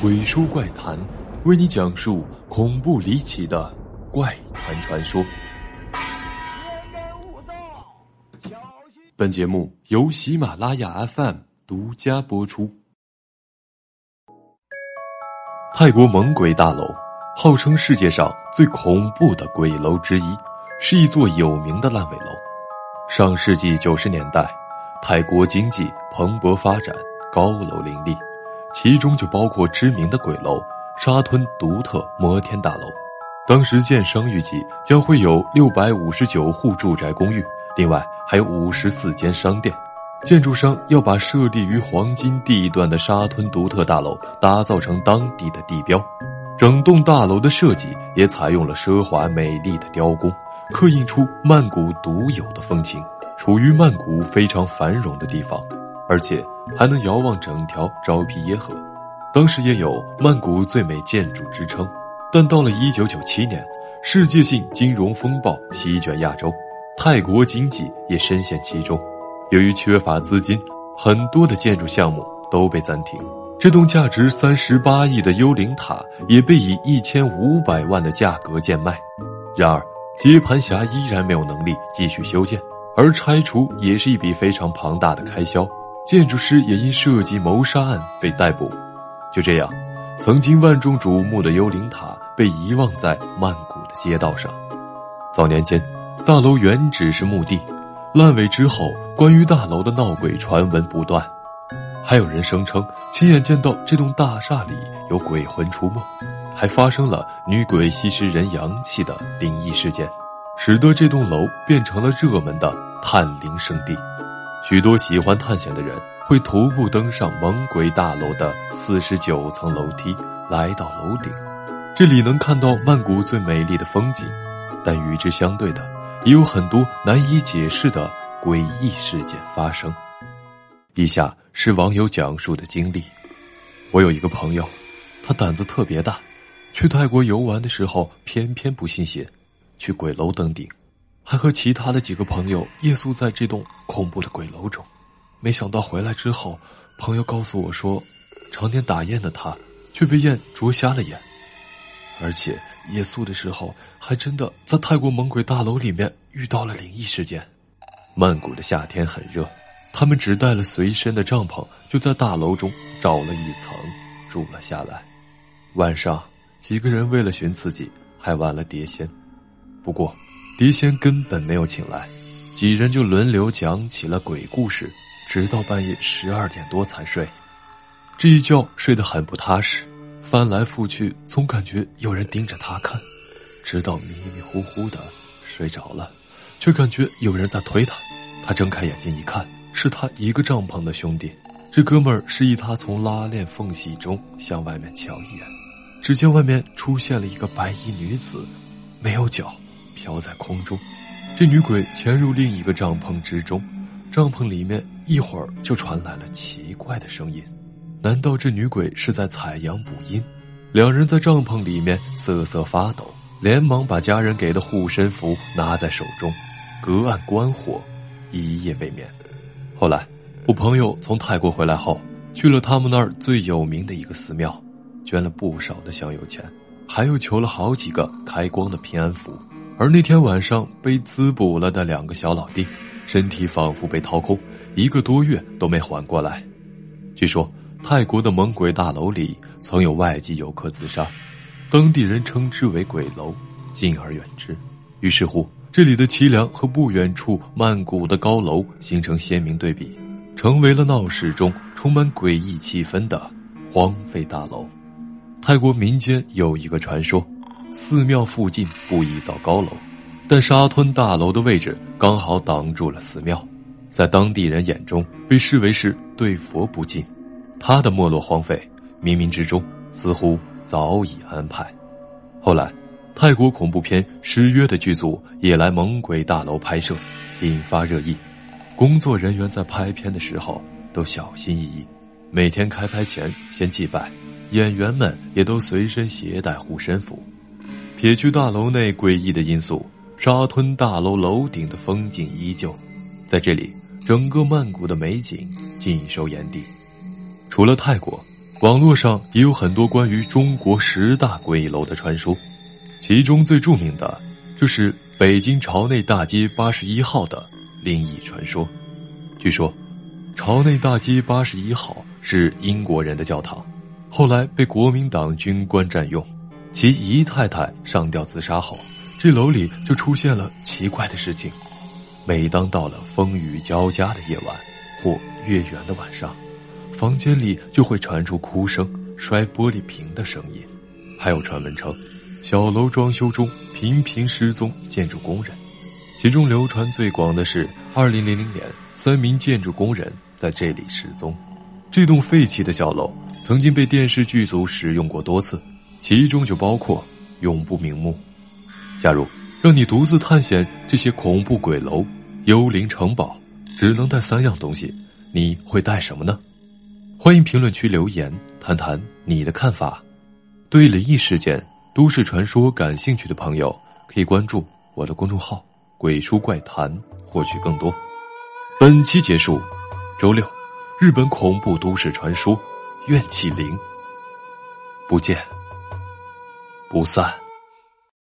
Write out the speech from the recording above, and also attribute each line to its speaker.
Speaker 1: 鬼书怪谈，为你讲述恐怖离奇的怪谈传说。本节目由喜马拉雅 FM 独家播出。泰国猛鬼大楼号称世界上最恐怖的鬼楼之一，是一座有名的烂尾楼。上世纪九十年代，泰国经济蓬勃发展，高楼林立。其中就包括知名的鬼楼沙吞独特摩天大楼。当时建商预计将会有六百五十九户住宅公寓，另外还有五十四间商店。建筑商要把设立于黄金地段的沙吞独特大楼打造成当地的地标。整栋大楼的设计也采用了奢华美丽的雕工，刻印出曼谷独有的风情。处于曼谷非常繁荣的地方。而且还能遥望整条昭披耶河，当时也有曼谷最美建筑之称。但到了一九九七年，世界性金融风暴席卷亚洲，泰国经济也深陷其中。由于缺乏资金，很多的建筑项目都被暂停。这栋价值三十八亿的幽灵塔也被以一千五百万的价格贱卖。然而，接盘侠依然没有能力继续修建，而拆除也是一笔非常庞大的开销。建筑师也因涉及谋杀案被逮捕，就这样，曾经万众瞩目的幽灵塔被遗忘在曼谷的街道上。早年间，大楼原只是墓地，烂尾之后，关于大楼的闹鬼传闻不断，还有人声称亲眼见到这栋大厦里有鬼魂出没，还发生了女鬼吸食人阳气的灵异事件，使得这栋楼变成了热门的探灵圣地。许多喜欢探险的人会徒步登上猛鬼大楼的四十九层楼梯，来到楼顶，这里能看到曼谷最美丽的风景。但与之相对的，也有很多难以解释的诡异事件发生。以下是网友讲述的经历：我有一个朋友，他胆子特别大，去泰国游玩的时候偏偏不信邪，去鬼楼登顶。还和其他的几个朋友夜宿在这栋恐怖的鬼楼中，没想到回来之后，朋友告诉我说，常年打雁的他却被雁啄瞎了眼，而且夜宿的时候还真的在泰国猛鬼大楼里面遇到了灵异事件。曼谷的夏天很热，他们只带了随身的帐篷，就在大楼中找了一层住了下来。晚上几个人为了寻刺激，还玩了碟仙，不过。狄仙根本没有请来，几人就轮流讲起了鬼故事，直到半夜十二点多才睡。这一觉睡得很不踏实，翻来覆去总感觉有人盯着他看，直到迷迷糊糊的睡着了，却感觉有人在推他。他睁开眼睛一看，是他一个帐篷的兄弟。这哥们儿示意他从拉链缝隙中向外面瞧一眼，只见外面出现了一个白衣女子，没有脚。飘在空中，这女鬼潜入另一个帐篷之中，帐篷里面一会儿就传来了奇怪的声音。难道这女鬼是在采阳补阴？两人在帐篷里面瑟瑟发抖，连忙把家人给的护身符拿在手中，隔岸观火，一夜未眠。后来，我朋友从泰国回来后，去了他们那儿最有名的一个寺庙，捐了不少的香油钱，还又求了好几个开光的平安符。而那天晚上被滋补了的两个小老弟，身体仿佛被掏空，一个多月都没缓过来。据说泰国的猛鬼大楼里曾有外籍游客自杀，当地人称之为“鬼楼”，敬而远之。于是乎，这里的凄凉和不远处曼谷的高楼形成鲜明对比，成为了闹市中充满诡异气氛的荒废大楼。泰国民间有一个传说。寺庙附近不宜造高楼，但沙吞大楼的位置刚好挡住了寺庙，在当地人眼中被视为是对佛不敬。它的没落荒废，冥冥之中似乎早已安排。后来，泰国恐怖片《失约》的剧组也来猛鬼大楼拍摄，引发热议。工作人员在拍片的时候都小心翼翼，每天开拍前先祭拜，演员们也都随身携带护身符。撇去大楼内诡异的因素，沙吞大楼楼顶的风景依旧。在这里，整个曼谷的美景尽收眼底。除了泰国，网络上也有很多关于中国十大鬼楼的传说，其中最著名的，就是北京朝内大街八十一号的灵异传说。据说，朝内大街八十一号是英国人的教堂，后来被国民党军官占用。其姨太太上吊自杀后，这楼里就出现了奇怪的事情。每当到了风雨交加的夜晚或月圆的晚上。房间里就会传出哭声、摔玻璃瓶的声音，还有传闻称，小楼装修中频频失踪建筑工人。其中流传最广的是，二零零零年三名建筑工人在这里失踪。这栋废弃的小楼曾经被电视剧组使用过多次，其中就包括《永不瞑目》。假如让你独自探险这些恐怖鬼楼、幽灵城堡，只能带三样东西，你会带什么呢？欢迎评论区留言，谈谈你的看法。对灵异事件、都市传说感兴趣的朋友，可以关注我的公众号“鬼书怪谈”，获取更多。本期结束，周六，日本恐怖都市传说，怨气灵，不见不散。